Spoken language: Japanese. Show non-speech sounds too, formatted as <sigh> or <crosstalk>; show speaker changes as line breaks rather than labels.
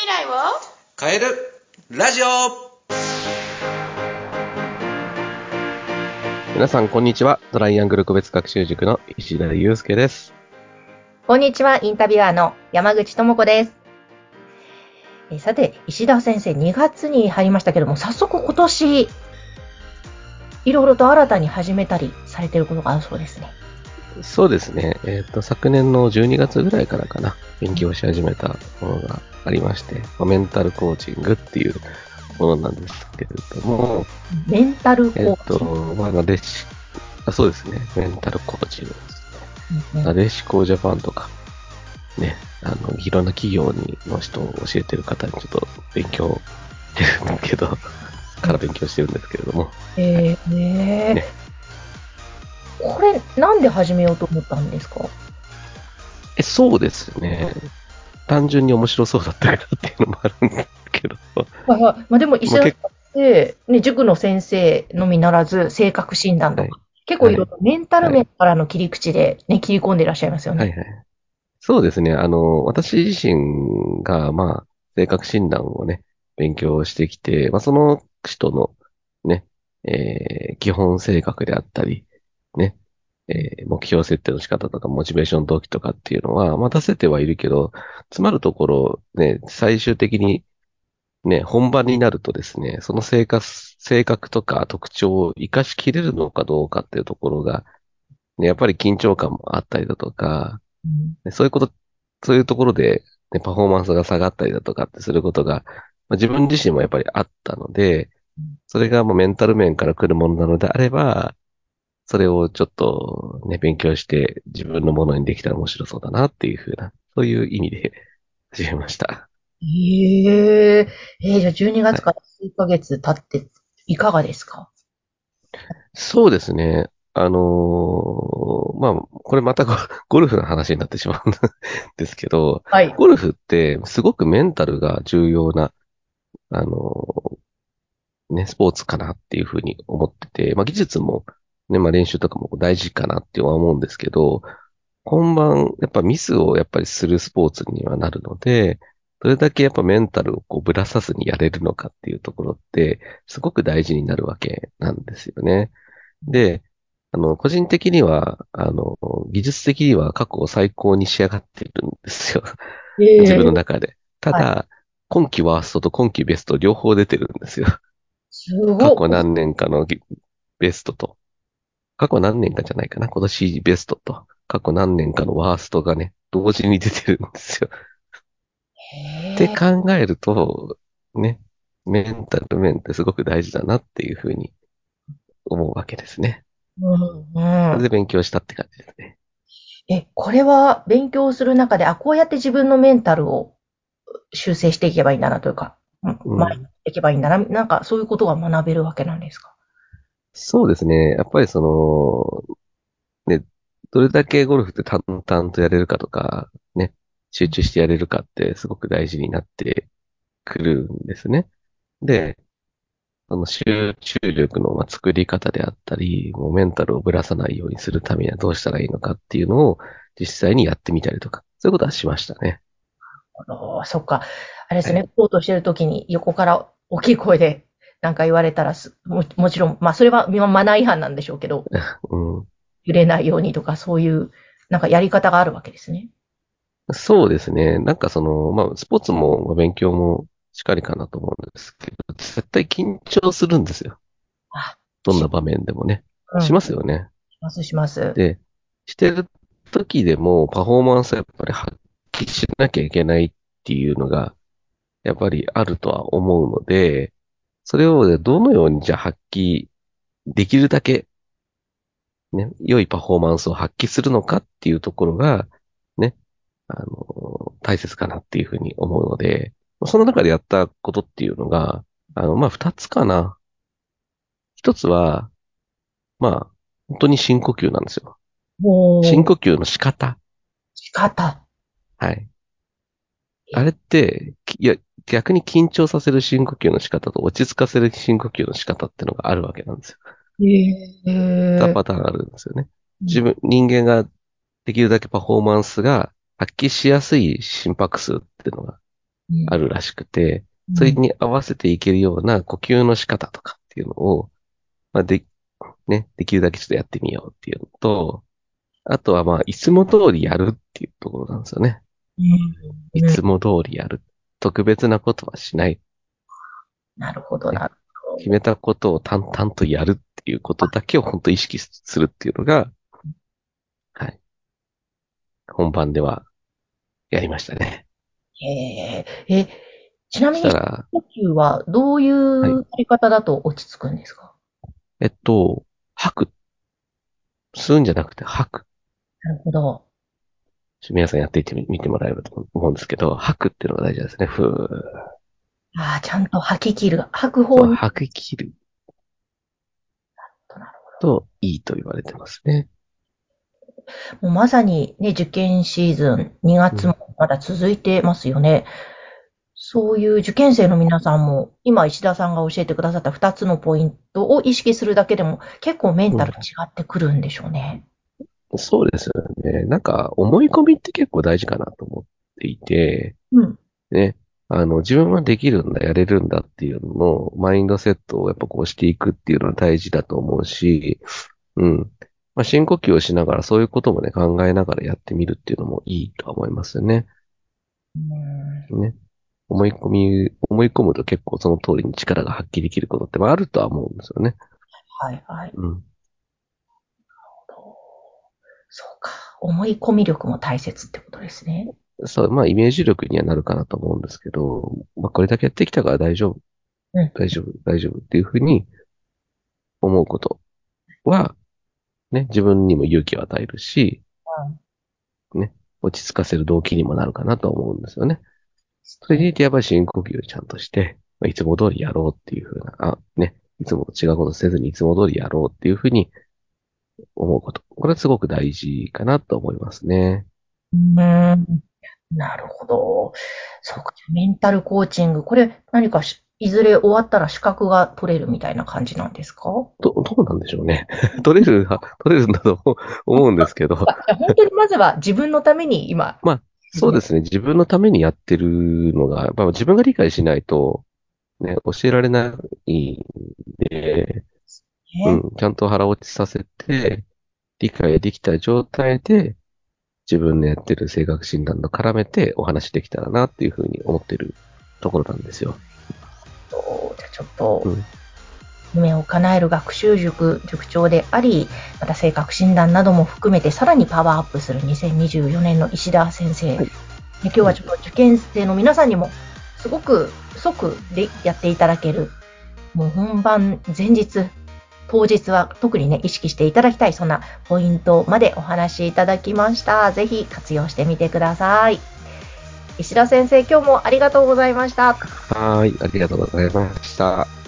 未来を？
変えるラジオ皆さん、こんにちは。トライアングル個別学習塾の石田祐介です。
こんにちは、インタビュアーの山口智子です。えさて、石田先生、2月に入りましたけども、早速今年、いろいろと新たに始めたりされていることがあるそうですね。
そうですね。えっ、と、昨年の12月ぐらいからかな、勉強し始めたものがありまして、まあメンタルコーチングっていうものなんですけれども、
メンタルコ
えっ、
ーチ。
と、まあ、なでし、あそうですね。メンタルコーチングですね。
うん
なでしこジャパンとか、ね、あの、いろんな企業にの人を教えてる方にちょっと勉強してるんだけど、<laughs> から勉強してるんですけれども、
えーね
ね
これ、なんで始めようと思ったんですか？
え、そうですね。単純に面白そうだったからっていうのもあるんですけど、
はいはい。まあでも、石田
まあ結
先生、ね、塾の先生のみならず、性格診断とか、
はい
結構いろいろメンタル面からの切り口でね、切り込んでいらっしゃいますよね。
はいはい。そうですね。あの、私自身が、まあ、性格診断をね、勉強してきて、まあ、その人のね、えー基本性格であったり、ね、えー目標設定の仕方とか、モチベーション動機とかっていうのは、まあ、出せてはいるけど、つまるところ、ね、最終的に、ね、本番になるとですね、その性格、性格とか特徴を活かしきれるのかどうかっていうところが、ね、やっぱり緊張感もあったりだとか、
うん。
でそういうこと、そういうところで、ね、パフォーマンスが下がったりだとかってすることが、まあ、自分自身もやっぱりあったので
うん、
それがもうメンタル面から来るものなのであれば、それをちょっとね、勉強して自分のものにできたら面白そうだなっていうふうな、そういう意味で始めました。
えええーじゃあ12月から数ヶ月経って、いかがですか？
そうですね。あのーまあ、これまたゴ <laughs> ゴルフの話になってしまうんですけど、
はい。
ゴルフってすごくメンタルが重要な、あの、ね、スポーツかなっていうふうに思ってて、まあ技術もね、まあ練習とかも大事かなっては思うんですけど、本番、やっぱミスをやっぱりするスポーツにはなるので、どれだけやっぱメンタルをこうぶらさずにやれるのかっていうところって、すごく大事になるわけなんですよね。で、あの、個人的には、あの、技術的には過去最高に仕上がっているんですよ。自分の中で。ただ、今季ワーストと今季ベスト両方出てるんですよ。
すごい。
過去何年かのぎベストと、過去何年かじゃないかな、今年ベストと、過去何年かのワーストがね、同時に出てるんですよ。って考えると、ね、メンタル面ってすごく大事だなっていうふうに思うわけですね。
うんうん
それで勉強したって感じですね。
え、これは勉強する中で、あ、こうやって自分のメンタルを修正していけばいいんだなというか、うん
うん
学んでいけばいいんだな、なんかそういうことが学べるわけなんですか？
そうですね。やっぱりその、ね、どれだけゴルフって淡々とやれるかとか、ね、集中してやれるかってすごく大事になってくるんですね。で、その集中力のまあ作り方であったり、もうメンタルをぶらさないようにするためにはどうしたらいいのかっていうのを実際にやってみたりとか、そういうことはしましたね。
あのそっか。あれですね、
は
レポートしてるときに横から大きい声でなんか言われたらすも、もちろん、まあそれはまマナー違反なんでしょうけど、<laughs>
うん。
揺れないようにとかそういうなんかやり方があるわけですね。
そうですね。なんかその、まあ、スポーツもまあ勉強もしっかりかなと思うんですけど、絶対緊張するんですよ。
あ
どんな場面でもね。
うん
しますよね。
します、します。
で、してる時でもパフォーマンスをやっぱり発揮しなきゃいけないっていうのが、やっぱりあるとは思うので、それをどのようにじゃあ発揮できるだけ、ね、良いパフォーマンスを発揮するのかっていうところが、ね、あの、大切かなっていうふうに思うので、その中でやったことっていうのが、あの、まあ、二つかな。一つは、まあ、本当に深呼吸なんですよ。深呼吸の仕方。
仕方。
はい。あれって、きいや、逆に緊張させる深呼吸の仕方と落ち着かせる深呼吸の仕方っていうのがあるわけなんですよ。
へ
2パターンあるんですよね。自分、人間ができるだけパフォーマンスが発揮しやすい心拍数っていうのがあるらしくて、それに合わせていけるような呼吸の仕方とかっていうのを、まあ、で、ね、できるだけちょっとやってみようっていうのと、あとはまあ、いつも通りやるっていうところなんですよね。いつも通りやる。特別なことはしない。
なるほどな。
決めたことを淡々とやるっていうことだけを本当意識するっていうのが、はい。本番ではやりましたね。
へえ、え、ちなみに、呼吸はどういうやり方だと落ち着くんですか、
はい、えっと、吐く。吸うんじゃなくて吐く。
なるほど。
皆さんやっていってみてもらえればと思うんですけど、吐くっていうのが大事ですね。ふー。
ああ、ちゃんと吐き切る。吐く方
に。吐き切る。と、いいと言われてますね。
もうまさにね、受験シーズン、2月もまだ続いてますよね。うん、そういう受験生の皆さんも、今石田さんが教えてくださった2つのポイントを意識するだけでも、結構メンタル違ってくるんでしょうね。
うん、そうですよね。なんか、思い込みって結構大事かなと思っていて、うん。ね。あの、自分はできるんだ、やれるんだっていうのの、マインドセットをやっぱこうしていくっていうのは大事だと思うし、うん。まあ、深呼吸をしながらそういうこともね、考えながらやってみるっていうのもいいとは思いますよね。うん。ね。思い込み、思い込むと結構その通りに力が発揮できることってあるとは思うんですよね。
はいはい。うん。そうか。思い込み力も大切ってことですね。
そう、まあ、イメージ力にはなるかなと思うんですけど、まあ、これだけやってきたから大丈夫。うん、大丈夫、大丈夫っていうふうに思うことは、ね、自分にも勇気を与えるし、うん、ね、落ち着かせる動機にもなるかなと思うんですよね。それでいてやっぱり深呼吸をちゃんとして、まあ、いつも通りやろうっていうふうな、あ、ね、いつも違うことせずにいつも通りやろうっていうふうに思うこと。これはすごく大事かなと思いますね。
うん。なるほど。そうか、メンタルコーチング。これ、何かいずれ終わったら資格が取れるみたいな感じなんですか？
ど、どうなんでしょうね。<laughs> 取れる、取れるんだと思うんですけど。本
当にまずは自分のために今。<laughs>
まあ、そうですね。自分のためにやってるのが、やっぱ自分が理解しないと、ね、教えられないんで、うん、ちゃんと腹落ちさせて、理解できた状態で、自分のやってる性格診断と絡めてお話できたらなっていうふうに思ってるところなんですよ。
じゃあちょっと、夢を叶える学習塾塾長であり、また性格診断なども含めてさらにパワーアップする2024年の石田先生。はい、今日はちょっと受験生の皆さんにもすごく即でやっていただける、もう本番前日、当日は特にね、意識していただきたい、そんなポイントまでお話しいただきました。ぜひ活用してみてください。石田先生、今日もありがとうございました。
はい、ありがとうございました。